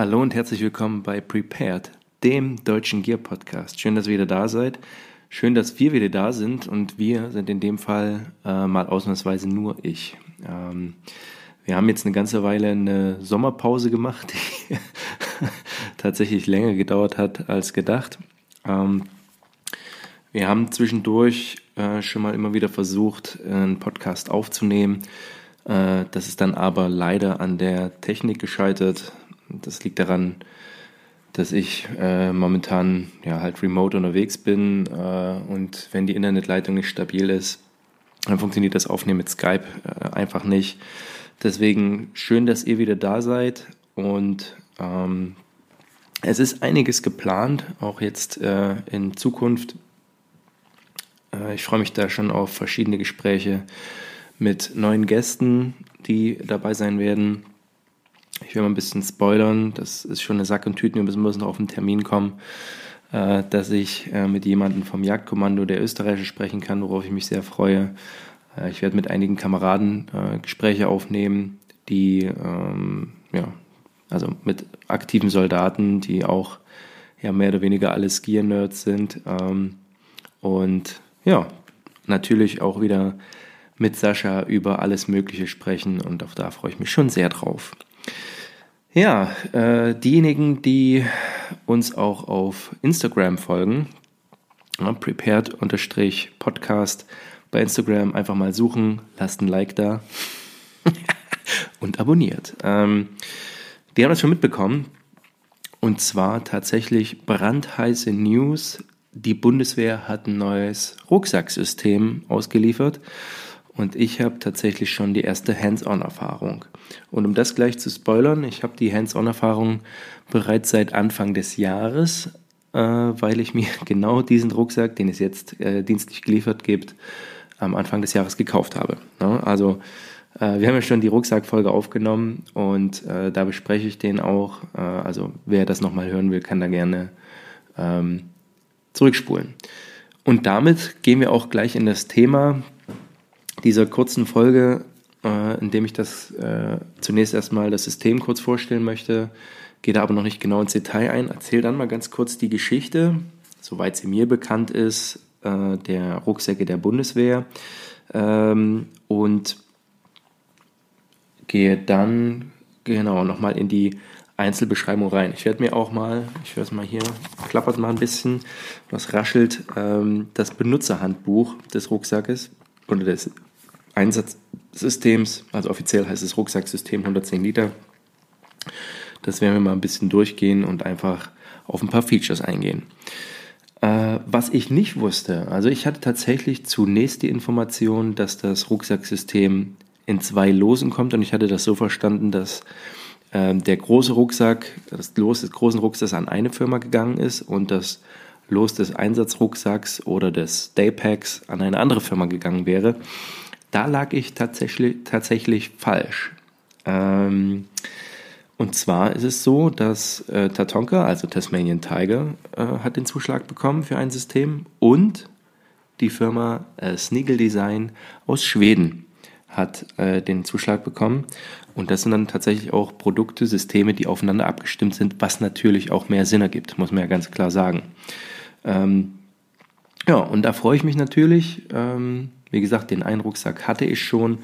Hallo und herzlich willkommen bei Prepared, dem deutschen Gear Podcast. Schön, dass ihr wieder da seid. Schön, dass wir wieder da sind und wir sind in dem Fall äh, mal ausnahmsweise nur ich. Ähm, wir haben jetzt eine ganze Weile eine Sommerpause gemacht, die tatsächlich länger gedauert hat als gedacht. Ähm, wir haben zwischendurch äh, schon mal immer wieder versucht, einen Podcast aufzunehmen. Äh, das ist dann aber leider an der Technik gescheitert. Das liegt daran, dass ich äh, momentan ja halt remote unterwegs bin äh, und wenn die Internetleitung nicht stabil ist, dann funktioniert das Aufnehmen mit Skype äh, einfach nicht. Deswegen schön, dass ihr wieder da seid und ähm, es ist einiges geplant, auch jetzt äh, in Zukunft. Äh, ich freue mich da schon auf verschiedene Gespräche mit neuen Gästen, die dabei sein werden. Ich will mal ein bisschen spoilern, das ist schon eine Sack und Tüten, wir müssen noch auf einen Termin kommen, äh, dass ich äh, mit jemandem vom Jagdkommando der Österreicher sprechen kann, worauf ich mich sehr freue. Äh, ich werde mit einigen Kameraden äh, Gespräche aufnehmen, die, ähm, ja, also mit aktiven Soldaten, die auch ja, mehr oder weniger alle Skier-Nerds sind. Ähm, und ja, natürlich auch wieder mit Sascha über alles Mögliche sprechen und auch da freue ich mich schon sehr drauf. Ja, äh, diejenigen, die uns auch auf Instagram folgen, ja, prepared-podcast bei Instagram einfach mal suchen, lasst ein Like da und abonniert. Ähm, die haben das schon mitbekommen und zwar tatsächlich brandheiße News. Die Bundeswehr hat ein neues Rucksacksystem ausgeliefert und ich habe tatsächlich schon die erste Hands-on-Erfahrung. Und um das gleich zu spoilern, ich habe die Hands-on-Erfahrung bereits seit Anfang des Jahres, äh, weil ich mir genau diesen Rucksack, den es jetzt äh, dienstlich geliefert gibt, am Anfang des Jahres gekauft habe. Ja, also äh, wir haben ja schon die Rucksackfolge aufgenommen und äh, da bespreche ich den auch. Äh, also wer das nochmal hören will, kann da gerne ähm, zurückspulen. Und damit gehen wir auch gleich in das Thema dieser kurzen Folge, äh, in dem ich das äh, zunächst erstmal das System kurz vorstellen möchte, gehe da aber noch nicht genau ins Detail ein, erzähle dann mal ganz kurz die Geschichte, soweit sie mir bekannt ist, äh, der Rucksäcke der Bundeswehr. Ähm, und gehe dann genau nochmal in die Einzelbeschreibung rein. Ich werde mir auch mal, ich werde es mal hier, klappert mal ein bisschen, was raschelt, ähm, das Benutzerhandbuch des Rucksackes oder des Einsatzsystems, also offiziell heißt es Rucksacksystem 110 Liter. Das werden wir mal ein bisschen durchgehen und einfach auf ein paar Features eingehen. Äh, was ich nicht wusste, also ich hatte tatsächlich zunächst die Information, dass das Rucksacksystem in zwei Losen kommt und ich hatte das so verstanden, dass äh, der große Rucksack, das Los des großen Rucksacks an eine Firma gegangen ist und das Los des Einsatzrucksacks oder des Daypacks an eine andere Firma gegangen wäre. Da lag ich tatsächlich, tatsächlich falsch. Ähm, und zwar ist es so, dass äh, Tatonka, also Tasmanian Tiger, äh, hat den Zuschlag bekommen für ein System und die Firma äh, Snigel Design aus Schweden hat äh, den Zuschlag bekommen. Und das sind dann tatsächlich auch Produkte, Systeme, die aufeinander abgestimmt sind, was natürlich auch mehr Sinn ergibt, muss man ja ganz klar sagen. Ähm, ja, und da freue ich mich natürlich. Ähm, wie gesagt, den einen Rucksack hatte ich schon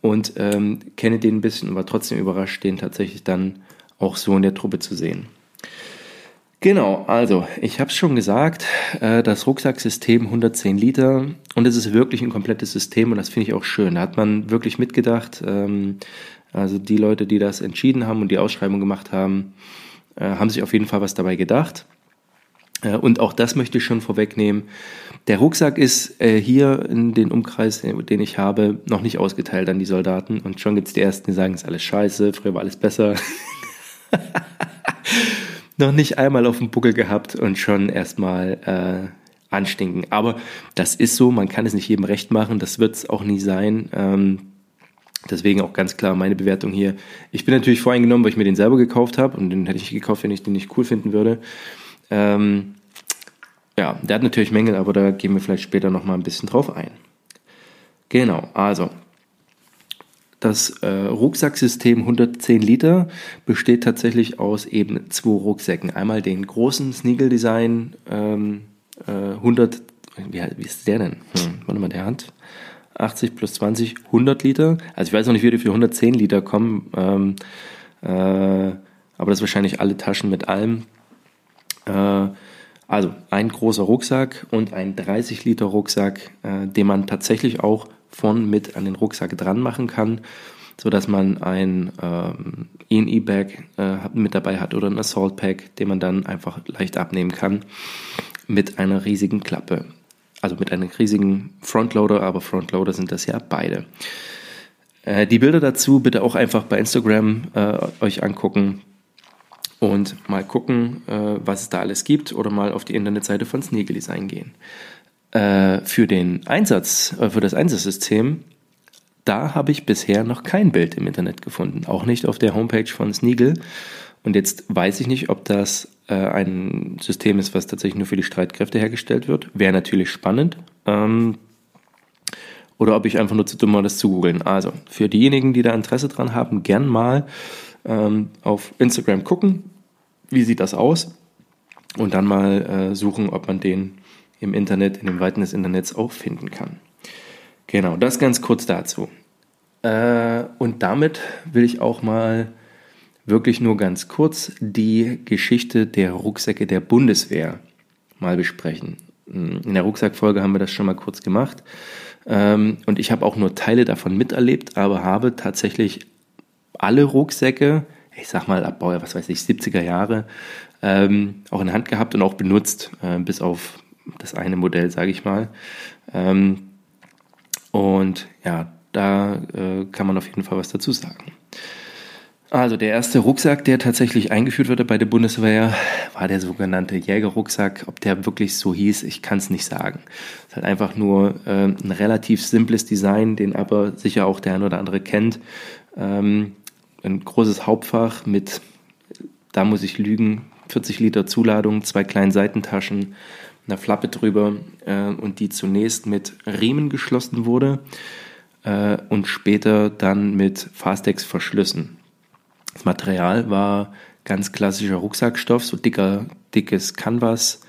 und ähm, kenne den ein bisschen war trotzdem überrascht, den tatsächlich dann auch so in der Truppe zu sehen. Genau, also ich habe es schon gesagt, äh, das Rucksacksystem 110 Liter und es ist wirklich ein komplettes System und das finde ich auch schön. Da hat man wirklich mitgedacht. Ähm, also die Leute, die das entschieden haben und die Ausschreibung gemacht haben, äh, haben sich auf jeden Fall was dabei gedacht. Äh, und auch das möchte ich schon vorwegnehmen. Der Rucksack ist äh, hier in den Umkreis, äh, den ich habe, noch nicht ausgeteilt an die Soldaten. Und schon gibt es die Ersten, die sagen, es ist alles scheiße, früher war alles besser. noch nicht einmal auf dem Buckel gehabt und schon erstmal äh, anstinken. Aber das ist so, man kann es nicht jedem recht machen, das wird es auch nie sein. Ähm, deswegen auch ganz klar meine Bewertung hier. Ich bin natürlich voreingenommen, weil ich mir den selber gekauft habe und den hätte ich gekauft, wenn ich den nicht cool finden würde. Ähm, ja, der hat natürlich Mängel, aber da gehen wir vielleicht später nochmal ein bisschen drauf ein. Genau, also Das äh, Rucksacksystem 110 Liter besteht tatsächlich aus eben zwei Rucksäcken. Einmal den großen Sneagle Design ähm, äh, 100, wie, wie, ist der denn? Hm, warte mal, der hat 80 plus 20, 100 Liter. Also ich weiß noch nicht, wie die für 110 Liter kommen, ähm, äh, aber das ist wahrscheinlich alle Taschen mit allem. Äh, also ein großer Rucksack und ein 30 Liter Rucksack, äh, den man tatsächlich auch von mit an den Rucksack dran machen kann, so dass man ein ähm, E-Bag äh, mit dabei hat oder ein Assault Pack, den man dann einfach leicht abnehmen kann mit einer riesigen Klappe. Also mit einem riesigen Frontloader, aber Frontloader sind das ja beide. Äh, die Bilder dazu bitte auch einfach bei Instagram euch angucken und mal gucken, äh, was es da alles gibt oder mal auf die Internetseite von Sneagle Design gehen. Äh, für den Einsatz, äh, für das Einsatzsystem, da habe ich bisher noch kein Bild im Internet gefunden, auch nicht auf der Homepage von Sneagle. Und jetzt weiß ich nicht, ob das äh, ein System ist, was tatsächlich nur für die Streitkräfte hergestellt wird. Wäre natürlich spannend. Ähm, oder ob ich einfach nur zu dumm war, das zu googeln. Also, für diejenigen, die da Interesse dran haben, gern mal ähm, auf Instagram gucken, wie sieht das aus und dann mal äh, suchen, ob man den im Internet, in den Weiten des Internets auch finden kann. Genau, das ganz kurz dazu. Äh, und damit will ich auch mal wirklich nur ganz kurz die Geschichte der Rucksäcke der Bundeswehr mal besprechen. In der Rucksackfolge haben wir das schon mal kurz gemacht. Ähm, und ich habe auch nur Teile davon miterlebt, aber habe tatsächlich alle Rucksäcke, ich sag mal ab, was weiß ich, 70er Jahre, ähm, auch in Hand gehabt und auch benutzt, äh, bis auf das eine Modell, sage ich mal. Ähm, und ja, da äh, kann man auf jeden Fall was dazu sagen. Also der erste Rucksack, der tatsächlich eingeführt wurde bei der Bundeswehr, war der sogenannte Jägerrucksack. Ob der wirklich so hieß, ich kann es nicht sagen. Es ist halt einfach nur äh, ein relativ simples Design, den aber sicher auch der ein oder andere kennt. Ähm, ein großes Hauptfach mit, da muss ich lügen, 40 Liter Zuladung, zwei kleinen Seitentaschen, einer Flappe drüber äh, und die zunächst mit Riemen geschlossen wurde äh, und später dann mit Fastex-Verschlüssen. Das Material war ganz klassischer Rucksackstoff, so dicker, dickes Canvas,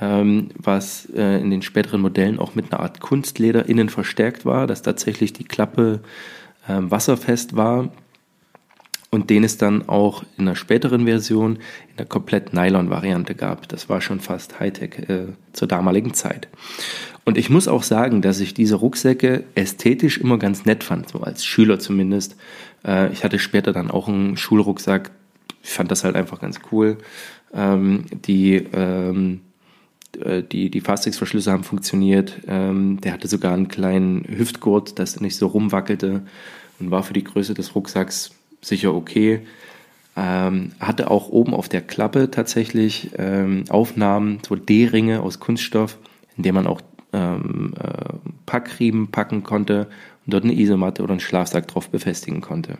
ähm, was äh, in den späteren Modellen auch mit einer Art Kunstleder innen verstärkt war, dass tatsächlich die Klappe äh, wasserfest war und den es dann auch in einer späteren Version in der komplett Nylon-Variante gab. Das war schon fast Hightech äh, zur damaligen Zeit. Und ich muss auch sagen, dass ich diese Rucksäcke ästhetisch immer ganz nett fand, so als Schüler zumindest. Äh, ich hatte später dann auch einen Schulrucksack. Ich fand das halt einfach ganz cool. Ähm, die ähm, äh, die, die Fastex-Verschlüsse haben funktioniert. Ähm, der hatte sogar einen kleinen Hüftgurt, dass er nicht so rumwackelte und war für die Größe des Rucksacks sicher okay. Ähm, hatte auch oben auf der Klappe tatsächlich ähm, Aufnahmen, so D-Ringe aus Kunststoff, in dem man auch ähm, äh, Packriemen packen konnte und dort eine Isomatte oder einen Schlafsack drauf befestigen konnte.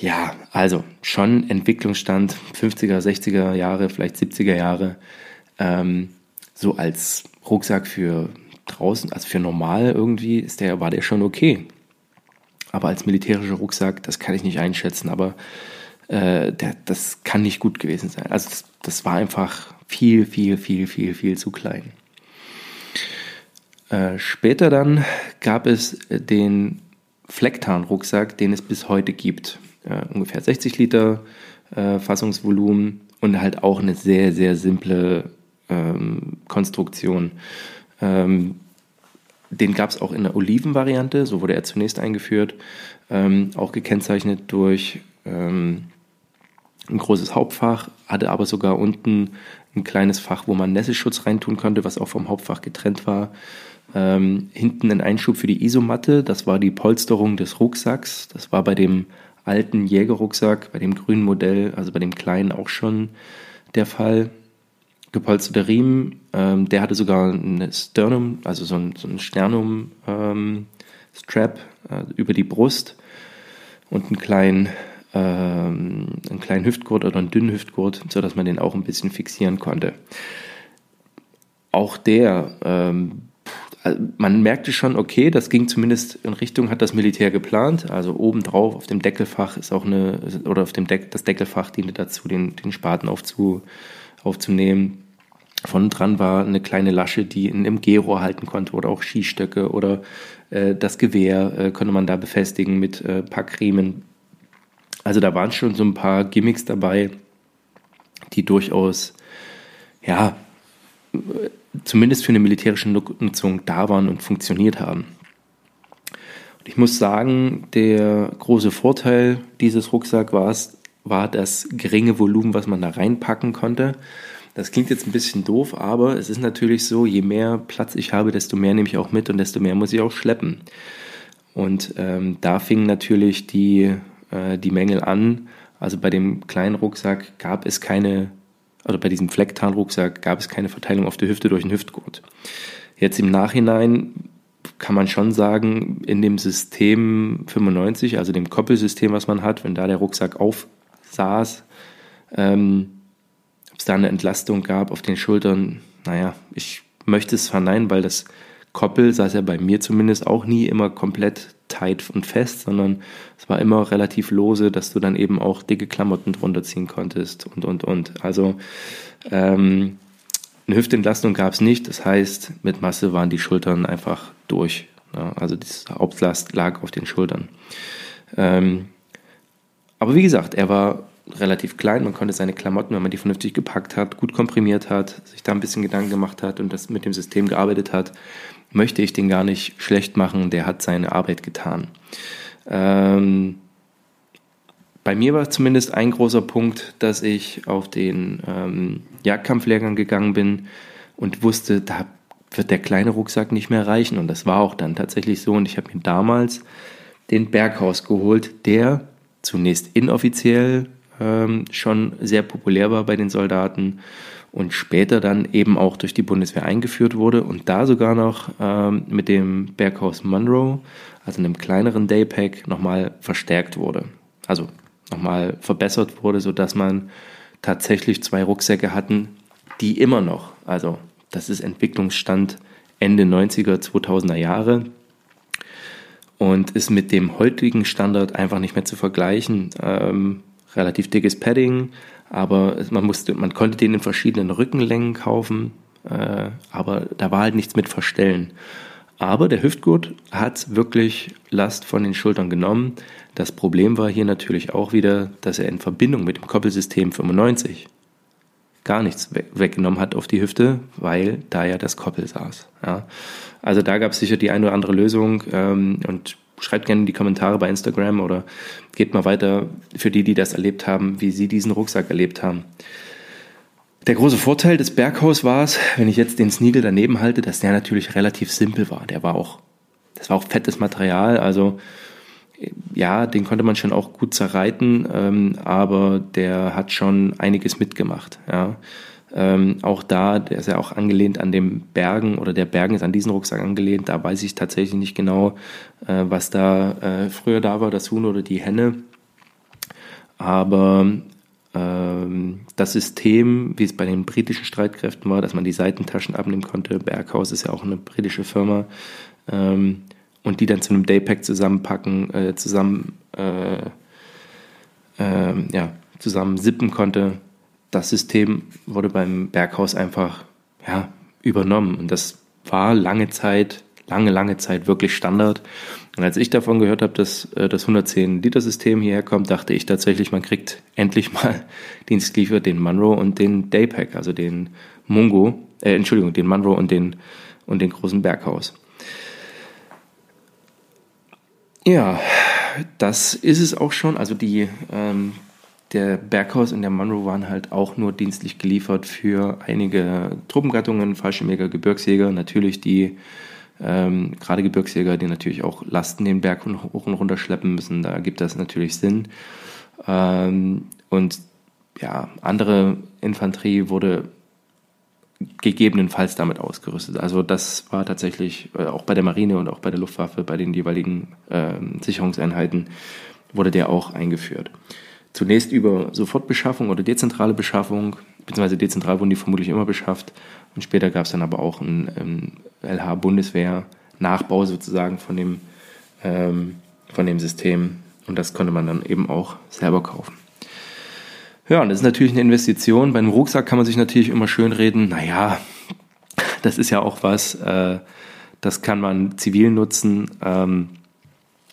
Ja, also schon Entwicklungsstand 50er, 60er Jahre, vielleicht 70er Jahre, ähm, so als Rucksack für draußen, also für normal irgendwie, ist der, war der schon okay. Aber als militärischer Rucksack, das kann ich nicht einschätzen, aber äh, der, das kann nicht gut gewesen sein. Also das, das war einfach viel, viel, viel, viel, viel zu klein. Äh, später dann gab es den Flecktarn-Rucksack, den es bis heute gibt. Äh, ungefähr 60 Liter äh, Fassungsvolumen und halt auch eine sehr, sehr simple ähm, Konstruktion. Ähm, den gab es auch in der Olivenvariante, so wurde er zunächst eingeführt, ähm, auch gekennzeichnet durch ähm, ein großes Hauptfach, hatte aber sogar unten ein kleines Fach, wo man Nässeschutz reintun konnte, was auch vom Hauptfach getrennt war. Ähm, hinten ein Einschub für die Isomatte, das war die Polsterung des Rucksacks. Das war bei dem alten Jägerrucksack, bei dem grünen Modell, also bei dem kleinen auch schon der Fall gepolsterte Riemen. Ähm, der hatte sogar ein Sternum, also so ein, so ein Sternum-Strap ähm, äh, über die Brust und einen kleinen, ähm, einen kleinen Hüftgurt oder einen dünnen Hüftgurt, sodass man den auch ein bisschen fixieren konnte. Auch der, ähm, äh, man merkte schon, okay, das ging zumindest in Richtung, hat das Militär geplant. Also obendrauf auf dem Deckelfach ist auch eine, oder auf dem Deck, das Deckelfach diente dazu, den, den Spaten aufzu, aufzunehmen. Von dran war eine kleine Lasche, die in einem Gehrohr halten konnte oder auch Skistöcke oder äh, das Gewehr äh, konnte man da befestigen mit äh, Packriemen. Also da waren schon so ein paar Gimmicks dabei, die durchaus, ja, zumindest für eine militärische Nutzung da waren und funktioniert haben. Und ich muss sagen, der große Vorteil dieses Rucksacks war, war das geringe Volumen, was man da reinpacken konnte. Das klingt jetzt ein bisschen doof, aber es ist natürlich so, je mehr Platz ich habe, desto mehr nehme ich auch mit und desto mehr muss ich auch schleppen. Und ähm, da fingen natürlich die, äh, die Mängel an. Also bei dem kleinen Rucksack gab es keine also bei diesem Flecktarnrucksack gab es keine Verteilung auf der Hüfte durch einen Hüftgurt. Jetzt im Nachhinein kann man schon sagen, in dem System 95, also dem Koppelsystem, was man hat, wenn da der Rucksack aufsaß, ähm, ob es da eine Entlastung gab auf den Schultern, naja, ich möchte es verneinen, weil das Koppel saß ja bei mir zumindest auch nie immer komplett tight und fest, sondern es war immer relativ lose, dass du dann eben auch dicke Klamotten drunter ziehen konntest und, und, und. Also ähm, eine Hüftentlastung gab es nicht, das heißt, mit Masse waren die Schultern einfach durch. Ja, also die Hauptlast lag auf den Schultern. Ähm, aber wie gesagt, er war relativ klein, man konnte seine Klamotten, wenn man die vernünftig gepackt hat, gut komprimiert hat, sich da ein bisschen Gedanken gemacht hat und das mit dem System gearbeitet hat, möchte ich den gar nicht schlecht machen, der hat seine Arbeit getan. Ähm, bei mir war zumindest ein großer Punkt, dass ich auf den ähm, Jagdkampflehrgang gegangen bin und wusste, da wird der kleine Rucksack nicht mehr reichen. Und das war auch dann tatsächlich so. Und ich habe mir damals den Berghaus geholt, der zunächst inoffiziell ähm, schon sehr populär war bei den Soldaten und später dann eben auch durch die Bundeswehr eingeführt wurde und da sogar noch ähm, mit dem Berghaus Monroe, also einem kleineren Daypack, nochmal verstärkt wurde. Also nochmal verbessert wurde, sodass man tatsächlich zwei Rucksäcke hatten, die immer noch, also das ist Entwicklungsstand Ende 90er, 2000er Jahre und ist mit dem heutigen Standard einfach nicht mehr zu vergleichen. Ähm, relativ dickes Padding, aber man musste, man konnte den in verschiedenen Rückenlängen kaufen, äh, aber da war halt nichts mit Verstellen. Aber der Hüftgurt hat wirklich Last von den Schultern genommen. Das Problem war hier natürlich auch wieder, dass er in Verbindung mit dem Koppelsystem 95 gar nichts weggenommen hat auf die Hüfte, weil da ja das Koppel saß. Ja. Also da gab es sicher die eine oder andere Lösung ähm, und schreibt gerne in die Kommentare bei Instagram oder geht mal weiter für die, die das erlebt haben, wie sie diesen Rucksack erlebt haben. Der große Vorteil des Berghaus war es, wenn ich jetzt den Sneagle daneben halte, dass der natürlich relativ simpel war. Der war auch, das war auch fettes Material, also ja, den konnte man schon auch gut zerreiten, ähm, aber der hat schon einiges mitgemacht. Ja. Ähm, auch da, der ist ja auch angelehnt an dem Bergen oder der Bergen ist an diesen Rucksack angelehnt. Da weiß ich tatsächlich nicht genau, äh, was da äh, früher da war, das Huhn oder die Henne. Aber ähm, das System, wie es bei den britischen Streitkräften war, dass man die Seitentaschen abnehmen konnte, Berghaus ist ja auch eine britische Firma, ähm, und die dann zu einem Daypack zusammenpacken, äh, zusammen, äh, äh, ja, zusammen sippen konnte, das System wurde beim Berghaus einfach ja, übernommen. Und das war lange Zeit, lange, lange Zeit wirklich Standard. Und als ich davon gehört habe, dass äh, das 110-Liter-System hierher kommt, dachte ich tatsächlich, man kriegt endlich mal dienstgeliefert den Munro und den Daypack, also den Mungo, äh, Entschuldigung, den Munro und den, und den großen Berghaus. Ja, das ist es auch schon. Also die ähm, der Berghaus und der Monroe waren halt auch nur dienstlich geliefert für einige Truppengattungen, Fallschirmjäger, Gebirgsjäger, natürlich die ähm, gerade Gebirgsjäger, die natürlich auch Lasten den Berg hoch und runter schleppen müssen, da gibt das natürlich Sinn. Ähm, und ja, andere Infanterie wurde gegebenenfalls damit ausgerüstet. Also das war tatsächlich äh, auch bei der Marine und auch bei der Luftwaffe, bei den jeweiligen äh, Sicherungseinheiten wurde der auch eingeführt. Zunächst über Sofortbeschaffung oder dezentrale Beschaffung. beziehungsweise dezentral wurden die vermutlich immer beschafft. Und später gab es dann aber auch einen, einen LH-Bundeswehr-Nachbau sozusagen von dem, ähm, von dem System. Und das konnte man dann eben auch selber kaufen. Ja, und das ist natürlich eine Investition. Bei einem Rucksack kann man sich natürlich immer schön reden, naja, das ist ja auch was, äh, das kann man zivil nutzen. Ähm,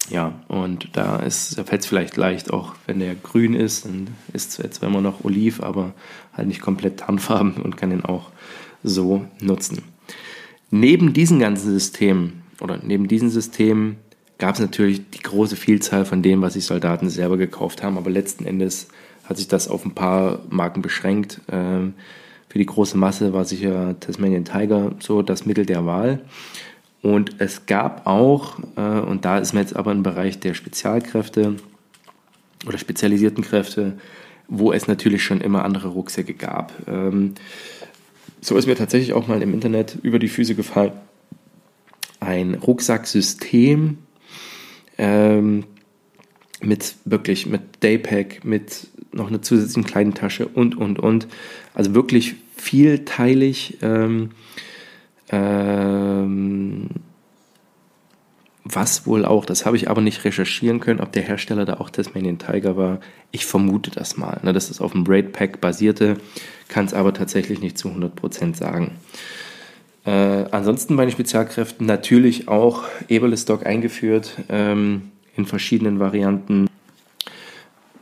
ja, und da, da fällt es vielleicht leicht, auch wenn der grün ist, dann ist es zwar immer noch oliv, aber halt nicht komplett tarnfarben und kann den auch so nutzen. Neben diesen ganzen Systemen oder neben diesen Systemen gab es natürlich die große Vielzahl von dem, was sich Soldaten selber gekauft haben, aber letzten Endes hat sich das auf ein paar Marken beschränkt. Ähm, für die große Masse war sicher Tasmanian Tiger so das Mittel der Wahl. Und es gab auch, äh, und da ist man jetzt aber im Bereich der Spezialkräfte oder spezialisierten Kräfte, wo es natürlich schon immer andere Rucksäcke gab. Ähm, so ist mir tatsächlich auch mal im Internet über die Füße gefallen. Ein Rucksacksystem ähm, mit wirklich mit Daypack, mit noch einer zusätzlichen kleinen Tasche und, und, und. Also wirklich vielteilig. Ähm, ähm, was wohl auch, das habe ich aber nicht recherchieren können, ob der Hersteller da auch Tasmanian Tiger war. Ich vermute das mal, ne, dass es auf dem Braid Pack basierte, kann es aber tatsächlich nicht zu 100% sagen. Äh, ansonsten bei den Spezialkräften natürlich auch Eberle Stock eingeführt ähm, in verschiedenen Varianten.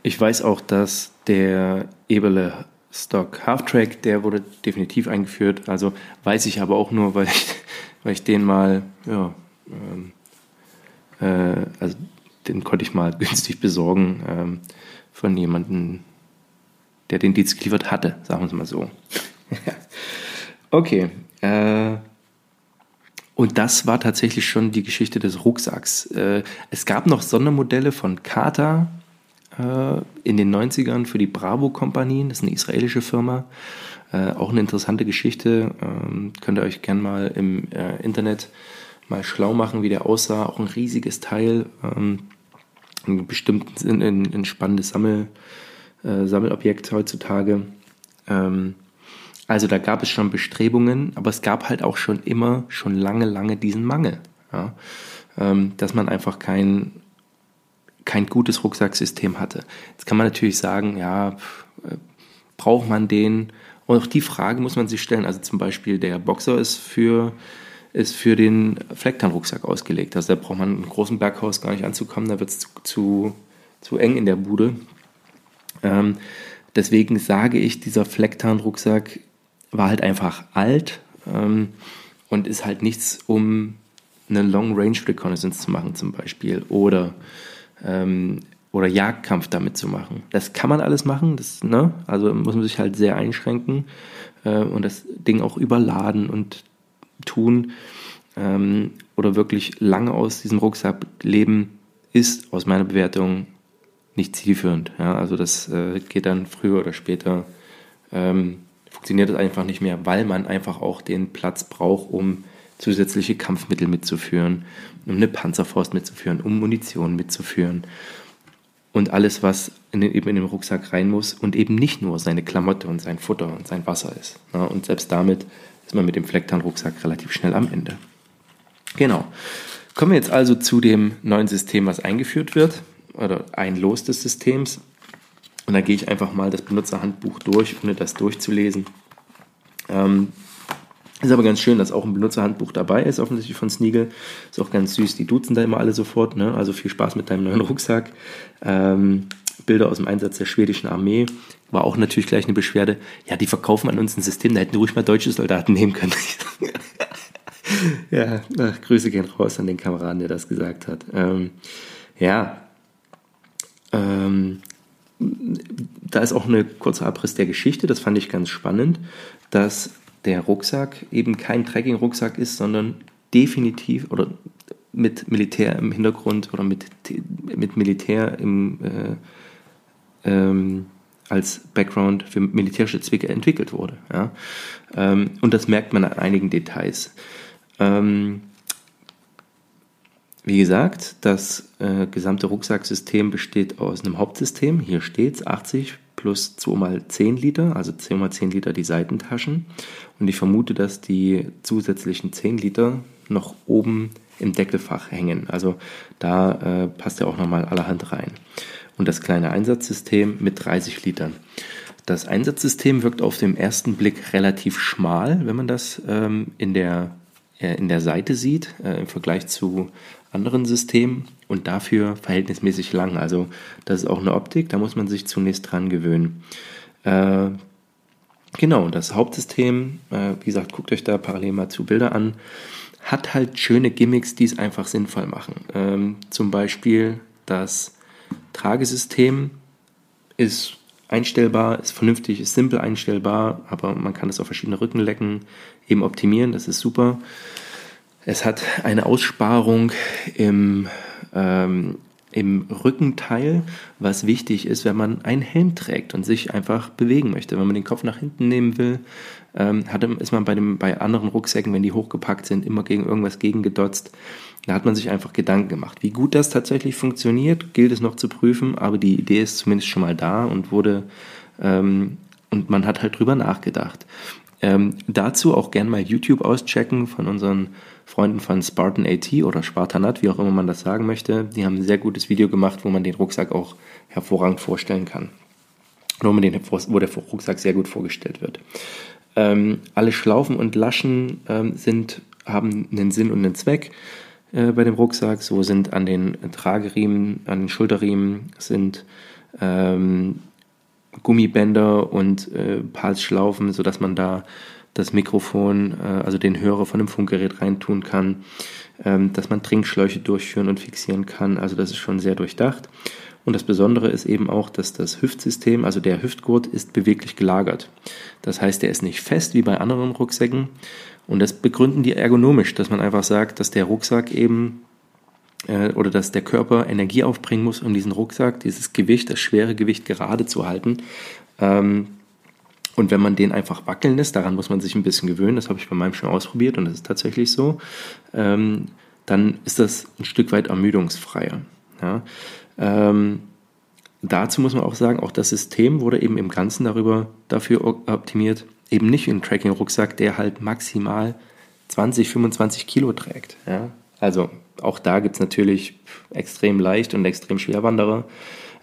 Ich weiß auch, dass der Eberle Stock Half-Track, der wurde definitiv eingeführt. Also weiß ich aber auch nur, weil ich, weil ich den mal, ja, ähm, äh, also den konnte ich mal günstig besorgen ähm, von jemandem, der den Dienst geliefert hatte, sagen wir es mal so. okay. Äh, und das war tatsächlich schon die Geschichte des Rucksacks. Äh, es gab noch Sondermodelle von Kata, äh, in den 90ern für die Bravo-Kompanien, das ist eine israelische Firma. Äh, auch eine interessante Geschichte. Ähm, könnt ihr euch gerne mal im Internet mal schlau machen, wie der aussah. Auch ein riesiges Teil. Ähm, bestimmt ein, ein, spannendes Sammel, Sammelobjekt heutzutage. Also da gab es schon Bestrebungen, aber es gab halt auch schon immer, schon lange, lange diesen Mangel. Ja? Ähm, dass man einfach kein kein gutes Rucksacksystem hatte. Jetzt kann man natürlich sagen, ja, äh, braucht man den? Und auch die Frage muss man sich stellen. Also zum Beispiel der Boxer ist für, ist für den Flecktarnrucksack ausgelegt. Also da braucht man einen großen Berghaus gar nicht anzukommen, da wird es zu, zu, zu, eng in der Bude. Ähm, deswegen sage ich, dieser Flecktarnrucksack war halt einfach alt ähm, und ist halt nichts, um eine Long Range Reconnaissance zu machen zum Beispiel oder ähm, oder Jagdkampf damit zu machen. Das kann man alles machen, das, ne? also muss man sich halt sehr einschränken äh, und das Ding auch überladen und tun ähm, oder wirklich lange aus diesem Rucksack leben, ist aus meiner Bewertung nicht zielführend. Ja? Also das äh, geht dann früher oder später, ähm, funktioniert das einfach nicht mehr, weil man einfach auch den Platz braucht, um zusätzliche Kampfmittel mitzuführen, um eine Panzerfaust mitzuführen, um Munition mitzuführen und alles, was in den, eben in den Rucksack rein muss und eben nicht nur seine Klamotte und sein Futter und sein Wasser ist. Ja, und selbst damit ist man mit dem Flecktarnrucksack relativ schnell am Ende. Genau. Kommen wir jetzt also zu dem neuen System, was eingeführt wird, oder ein Los des Systems. Und da gehe ich einfach mal das Benutzerhandbuch durch, ohne das durchzulesen. Ähm, ist aber ganz schön, dass auch ein Benutzerhandbuch dabei ist, offensichtlich von Sneagle. Ist auch ganz süß, die duzen da immer alle sofort. Ne? Also viel Spaß mit deinem neuen Rucksack. Ähm, Bilder aus dem Einsatz der schwedischen Armee. War auch natürlich gleich eine Beschwerde. Ja, die verkaufen an uns ein System, da hätten ruhig mal deutsche Soldaten nehmen können. ja, ach, Grüße gehen raus an den Kameraden, der das gesagt hat. Ähm, ja, ähm, da ist auch eine kurze Abriss der Geschichte, das fand ich ganz spannend, dass der Rucksack eben kein Trekking-Rucksack ist, sondern definitiv oder mit Militär im Hintergrund oder mit, mit Militär im, äh, ähm, als Background für militärische Zwecke entwickelt wurde. Ja? Ähm, und das merkt man an einigen Details. Ähm, wie gesagt, das äh, gesamte Rucksacksystem besteht aus einem Hauptsystem. Hier steht es, 80 plus 2 mal 10 Liter, also 10 mal 10 Liter die Seitentaschen. Und ich vermute, dass die zusätzlichen 10 Liter noch oben im Deckelfach hängen. Also da äh, passt ja auch nochmal allerhand rein. Und das kleine Einsatzsystem mit 30 Litern. Das Einsatzsystem wirkt auf den ersten Blick relativ schmal, wenn man das ähm, in, der, in der Seite sieht, äh, im Vergleich zu anderen Systemen und dafür verhältnismäßig lang. Also das ist auch eine Optik, da muss man sich zunächst dran gewöhnen. Äh, genau, das Hauptsystem, äh, wie gesagt, guckt euch da parallel mal zu Bilder an, hat halt schöne Gimmicks, die es einfach sinnvoll machen. Ähm, zum Beispiel das Tragesystem ist einstellbar, ist vernünftig, ist simpel einstellbar, aber man kann es auf verschiedene Rückenlecken eben optimieren, das ist super. Es hat eine Aussparung im, ähm, im Rückenteil, was wichtig ist, wenn man einen Helm trägt und sich einfach bewegen möchte. Wenn man den Kopf nach hinten nehmen will, ähm, ist man bei, dem, bei anderen Rucksäcken, wenn die hochgepackt sind, immer gegen irgendwas gegengedotzt. Da hat man sich einfach Gedanken gemacht. Wie gut das tatsächlich funktioniert, gilt es noch zu prüfen, aber die Idee ist zumindest schon mal da und wurde ähm, und man hat halt drüber nachgedacht. Ähm, dazu auch gern mal YouTube auschecken von unseren Freunden von Spartan AT oder Spartanat, wie auch immer man das sagen möchte. Die haben ein sehr gutes Video gemacht, wo man den Rucksack auch hervorragend vorstellen kann. Wo, man den, wo der Rucksack sehr gut vorgestellt wird. Ähm, alle Schlaufen und Laschen ähm, sind, haben einen Sinn und einen Zweck äh, bei dem Rucksack. So sind an den Trageriemen, an den Schulterriemen sind ähm, Gummibänder und äh, Palsschlaufen, sodass man da das Mikrofon, äh, also den Hörer von dem Funkgerät reintun kann, ähm, dass man Trinkschläuche durchführen und fixieren kann. Also das ist schon sehr durchdacht. Und das Besondere ist eben auch, dass das Hüftsystem, also der Hüftgurt, ist beweglich gelagert. Das heißt, der ist nicht fest wie bei anderen Rucksäcken. Und das begründen die ergonomisch, dass man einfach sagt, dass der Rucksack eben äh, oder dass der Körper Energie aufbringen muss, um diesen Rucksack, dieses Gewicht, das schwere Gewicht gerade zu halten. Ähm, und wenn man den einfach wackeln lässt, daran muss man sich ein bisschen gewöhnen, das habe ich bei meinem schon ausprobiert und das ist tatsächlich so, ähm, dann ist das ein Stück weit ermüdungsfreier. Ja? Ähm, dazu muss man auch sagen, auch das System wurde eben im Ganzen darüber dafür optimiert, eben nicht ein Tracking-Rucksack, der halt maximal 20, 25 Kilo trägt. Ja? Also auch da gibt es natürlich extrem leicht und extrem schwer Wanderer.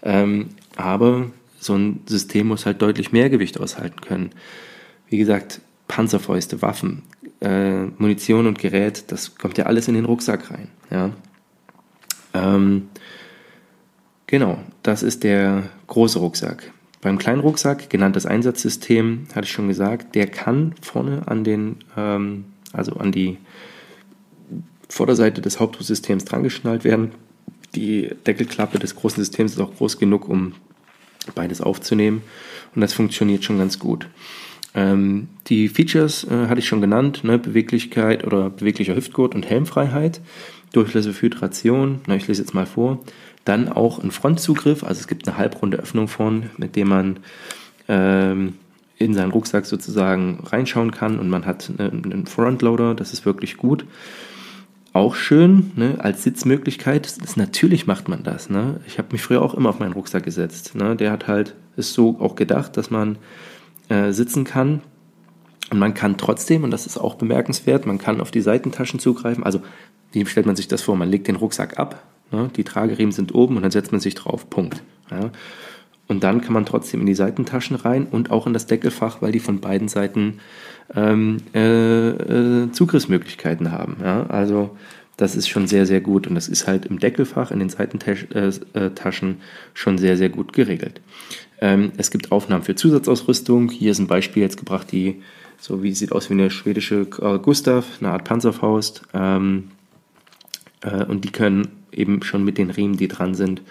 Ähm, aber so ein System muss halt deutlich mehr Gewicht aushalten können. Wie gesagt, Panzerfäuste, Waffen, äh, Munition und Gerät, das kommt ja alles in den Rucksack rein. Ja? Ähm, genau, das ist der große Rucksack. Beim kleinen Rucksack, genannt das Einsatzsystem, hatte ich schon gesagt, der kann vorne an den, ähm, also an die Vorderseite des Hauptsystems drangeschnallt werden. Die Deckelklappe des großen Systems ist auch groß genug, um beides aufzunehmen und das funktioniert schon ganz gut. Ähm, die Features äh, hatte ich schon genannt, ne? Beweglichkeit oder beweglicher Hüftgurt und Helmfreiheit, Durchlässe für Hydration, na, ich lese jetzt mal vor, dann auch ein Frontzugriff, also es gibt eine halbrunde Öffnung vorn, mit dem man ähm, in seinen Rucksack sozusagen reinschauen kann und man hat einen Frontloader, das ist wirklich gut auch schön, ne, als Sitzmöglichkeit. Das, das, natürlich macht man das. Ne? Ich habe mich früher auch immer auf meinen Rucksack gesetzt. Ne? Der hat halt, ist so auch gedacht, dass man äh, sitzen kann. Und man kann trotzdem, und das ist auch bemerkenswert, man kann auf die Seitentaschen zugreifen. Also, wie stellt man sich das vor? Man legt den Rucksack ab, ne? die Trageriemen sind oben und dann setzt man sich drauf. Punkt. Ja? Und dann kann man trotzdem in die Seitentaschen rein und auch in das Deckelfach, weil die von beiden Seiten ähm, äh, äh, Zugriffsmöglichkeiten haben. Ja? Also das ist schon sehr, sehr gut und das ist halt im Deckelfach, in den Seitentaschen äh, äh schon sehr, sehr gut geregelt. Ähm, es gibt Aufnahmen für Zusatzausrüstung. Hier ist ein Beispiel jetzt gebracht, die so wie sieht aus wie eine schwedische Carl Gustav, eine Art Panzerfaust. Ähm, äh, und die können eben schon mit den Riemen, die dran sind,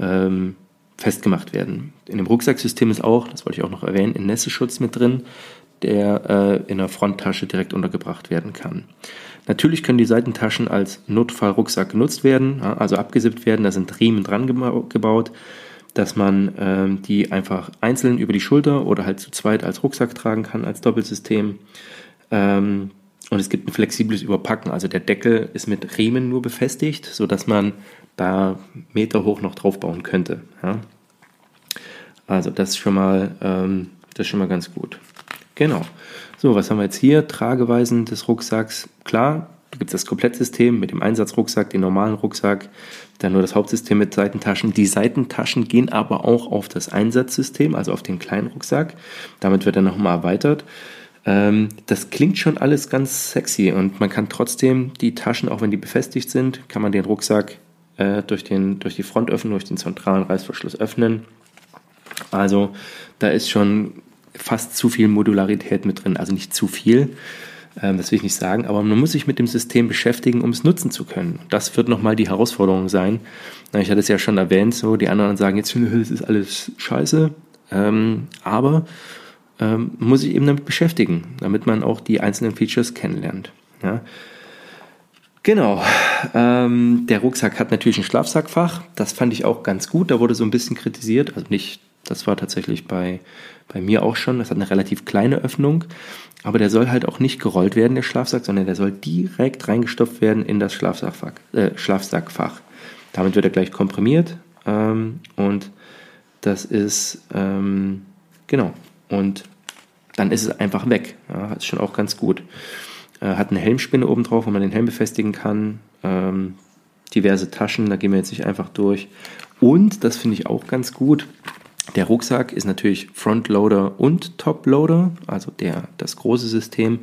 ähm, festgemacht werden. In dem Rucksacksystem ist auch, das wollte ich auch noch erwähnen, ein Nässeschutz mit drin der äh, in der Fronttasche direkt untergebracht werden kann. Natürlich können die Seitentaschen als Notfallrucksack genutzt werden, also abgesippt werden. Da sind Riemen dran gebaut, dass man ähm, die einfach einzeln über die Schulter oder halt zu zweit als Rucksack tragen kann, als Doppelsystem. Ähm, und es gibt ein flexibles Überpacken. Also der Deckel ist mit Riemen nur befestigt, sodass man da Meter hoch noch draufbauen könnte. Ja. Also das ist schon mal, ähm, das ist schon mal ganz gut. Genau. So, was haben wir jetzt hier? Trageweisen des Rucksacks. Klar, da gibt es das Komplettsystem mit dem Einsatzrucksack, den normalen Rucksack, dann nur das Hauptsystem mit Seitentaschen. Die Seitentaschen gehen aber auch auf das Einsatzsystem, also auf den kleinen Rucksack. Damit wird er nochmal erweitert. Ähm, das klingt schon alles ganz sexy und man kann trotzdem die Taschen, auch wenn die befestigt sind, kann man den Rucksack äh, durch, den, durch die Frontöffnung, durch den zentralen Reißverschluss öffnen. Also da ist schon fast zu viel Modularität mit drin, also nicht zu viel, ähm, das will ich nicht sagen, aber man muss sich mit dem System beschäftigen, um es nutzen zu können. Das wird nochmal die Herausforderung sein. Ich hatte es ja schon erwähnt, so die anderen sagen jetzt, das ist alles scheiße, ähm, aber ähm, muss sich eben damit beschäftigen, damit man auch die einzelnen Features kennenlernt. Ja. Genau. Ähm, der Rucksack hat natürlich ein Schlafsackfach. Das fand ich auch ganz gut. Da wurde so ein bisschen kritisiert. Also nicht, das war tatsächlich bei, bei mir auch schon. Das hat eine relativ kleine Öffnung. Aber der soll halt auch nicht gerollt werden, der Schlafsack, sondern der soll direkt reingestopft werden in das Schlafsackfach. Äh, Schlafsackfach. Damit wird er gleich komprimiert. Ähm, und das ist, ähm, genau. Und dann ist es einfach weg. Ja, ist schon auch ganz gut. Äh, hat eine Helmspinne oben drauf, wo man den Helm befestigen kann. Ähm, diverse Taschen, da gehen wir jetzt nicht einfach durch. Und, das finde ich auch ganz gut, der Rucksack ist natürlich Frontloader und Toploader, also der, das große System.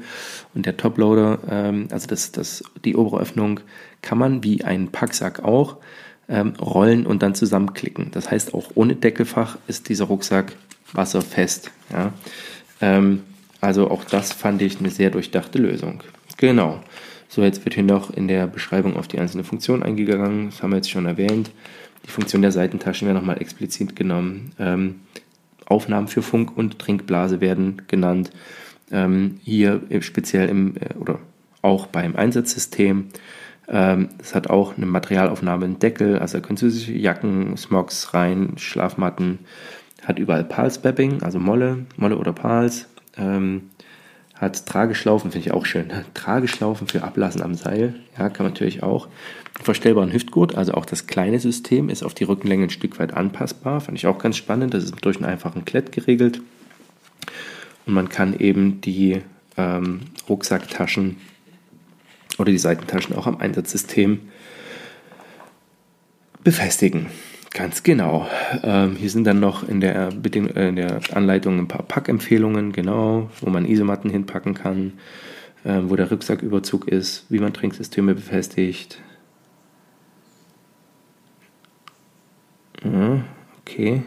Und der Toploader, ähm, also das, das, die obere Öffnung, kann man wie ein Packsack auch ähm, rollen und dann zusammenklicken. Das heißt, auch ohne Deckelfach ist dieser Rucksack wasserfest. Ja? Ähm, also auch das fand ich eine sehr durchdachte Lösung. Genau. So, jetzt wird hier noch in der Beschreibung auf die einzelnen Funktionen eingegangen. Das haben wir jetzt schon erwähnt. Die Funktion der Seitentaschen wäre nochmal explizit genommen. Ähm, Aufnahmen für Funk und Trinkblase werden genannt. Ähm, hier speziell im äh, oder auch beim Einsatzsystem. Ähm, es hat auch eine Materialaufnahme, einen Deckel, also da können sich Jacken, Smogs rein, Schlafmatten, hat überall Pals-Babbing, also Molle, Molle oder Pals. Ähm, hat Trageschlaufen, finde ich auch schön. Trageschlaufen für Ablassen am Seil, ja, kann man natürlich auch. Verstellbaren Hüftgurt, also auch das kleine System ist auf die Rückenlänge ein Stück weit anpassbar, fand ich auch ganz spannend. Das ist durch einen einfachen Klett geregelt. Und man kann eben die ähm, Rucksacktaschen oder die Seitentaschen auch am Einsatzsystem befestigen. Ganz genau. Ähm, hier sind dann noch in der, äh, in der, Anleitung ein paar Packempfehlungen, genau, wo man Isomatten hinpacken kann, äh, wo der Rucksacküberzug ist, wie man Trinksysteme befestigt. Ja, okay.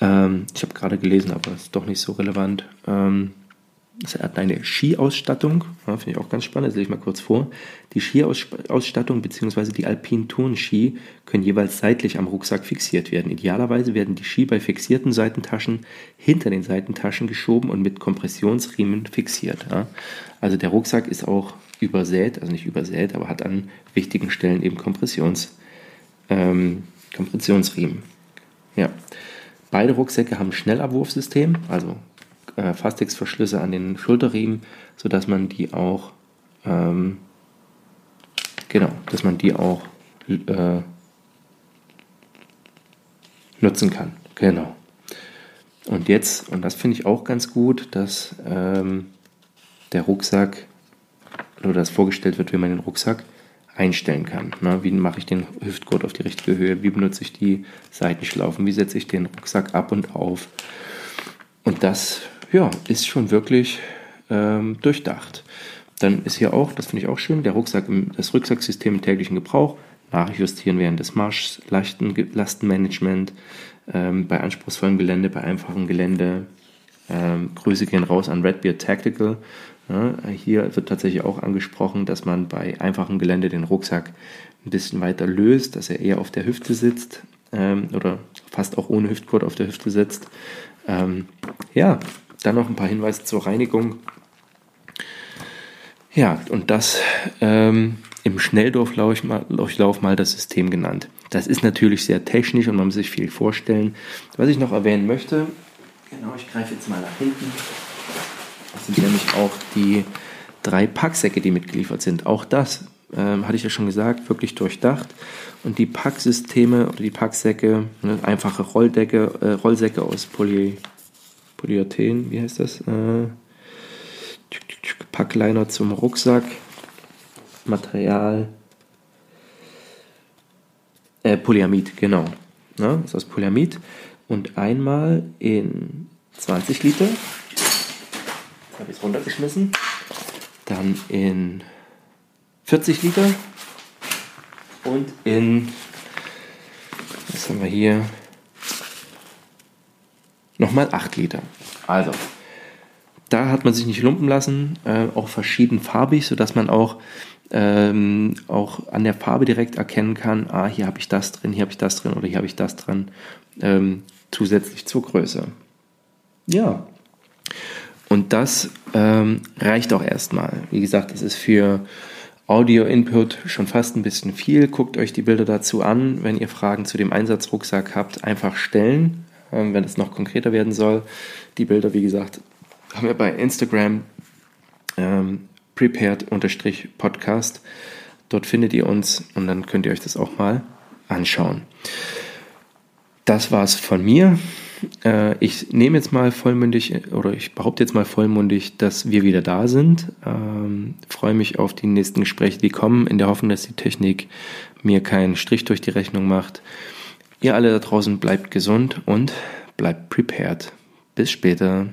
Ähm, ich habe gerade gelesen, aber es ist doch nicht so relevant. Ähm, er hat eine Skiausstattung, ja, finde ich auch ganz spannend, das lese ich mal kurz vor. Die Skiausstattung bzw. die alpinen Tourenski können jeweils seitlich am Rucksack fixiert werden. Idealerweise werden die Ski bei fixierten Seitentaschen hinter den Seitentaschen geschoben und mit Kompressionsriemen fixiert. Ja. Also der Rucksack ist auch übersät, also nicht übersät, aber hat an wichtigen Stellen eben Kompressions, ähm, Kompressionsriemen. Ja. Beide Rucksäcke haben Schnellabwurfsystem, also äh, Fastexverschlüsse an den Schulterriemen, sodass man die auch, ähm, genau, dass man die auch äh, nutzen kann. Genau. Und jetzt, und das finde ich auch ganz gut, dass ähm, der Rucksack oder das vorgestellt wird, wie man den Rucksack einstellen kann. Na, wie mache ich den Hüftgurt auf die richtige Höhe? Wie benutze ich die Seitenschlaufen? Wie setze ich den Rucksack ab und auf? Und das ja, ist schon wirklich ähm, durchdacht. Dann ist hier auch, das finde ich auch schön, der Rucksack, das Rucksacksystem im täglichen Gebrauch, nachjustieren während des Marschs, Lasten, Lastenmanagement, ähm, bei anspruchsvollem Gelände, bei einfachem Gelände. Ähm, Grüße gehen raus an Redbeard Tactical. Ja, hier wird tatsächlich auch angesprochen, dass man bei einfachem Gelände den Rucksack ein bisschen weiter löst, dass er eher auf der Hüfte sitzt ähm, oder fast auch ohne Hüftgurt auf der Hüfte sitzt. Ähm, ja, dann noch ein paar Hinweise zur Reinigung. Ja, und das ähm, im Schnelldurchlauf mal, das System genannt. Das ist natürlich sehr technisch und man muss sich viel vorstellen. Was ich noch erwähnen möchte, genau, ich greife jetzt mal nach hinten. Das sind nämlich auch die drei Packsäcke, die mitgeliefert sind. Auch das ähm, hatte ich ja schon gesagt, wirklich durchdacht. Und die Packsysteme oder die Packsäcke, ne, einfache Rolldecke, äh, Rollsäcke aus Poly, Polyethen, wie heißt das? Äh, Packliner zum Rucksack, Material, äh, Polyamid, genau. Ne, ist aus Polyamid. Und einmal in 20 Liter. Jetzt habe ich es runtergeschmissen. Dann in 40 Liter. Und in, was haben wir hier? Nochmal 8 Liter. Also, da hat man sich nicht lumpen lassen, äh, auch verschiedenfarbig, sodass man auch, ähm, auch an der Farbe direkt erkennen kann, ah, hier habe ich das drin, hier habe ich das drin oder hier habe ich das drin, ähm, zusätzlich zur Größe. Ja, und das ähm, reicht auch erstmal. Wie gesagt, es ist für Audio-Input schon fast ein bisschen viel. Guckt euch die Bilder dazu an. Wenn ihr Fragen zu dem Einsatzrucksack habt, einfach stellen, wenn es noch konkreter werden soll. Die Bilder, wie gesagt, haben wir bei Instagram ähm, prepared-podcast. Dort findet ihr uns und dann könnt ihr euch das auch mal anschauen. Das war's von mir. Äh, ich nehme jetzt mal vollmündig oder ich behaupte jetzt mal vollmundig, dass wir wieder da sind. Ähm, freue mich auf die nächsten Gespräche, die kommen, in der Hoffnung, dass die Technik mir keinen Strich durch die Rechnung macht. Ihr alle da draußen bleibt gesund und bleibt prepared. Bis später.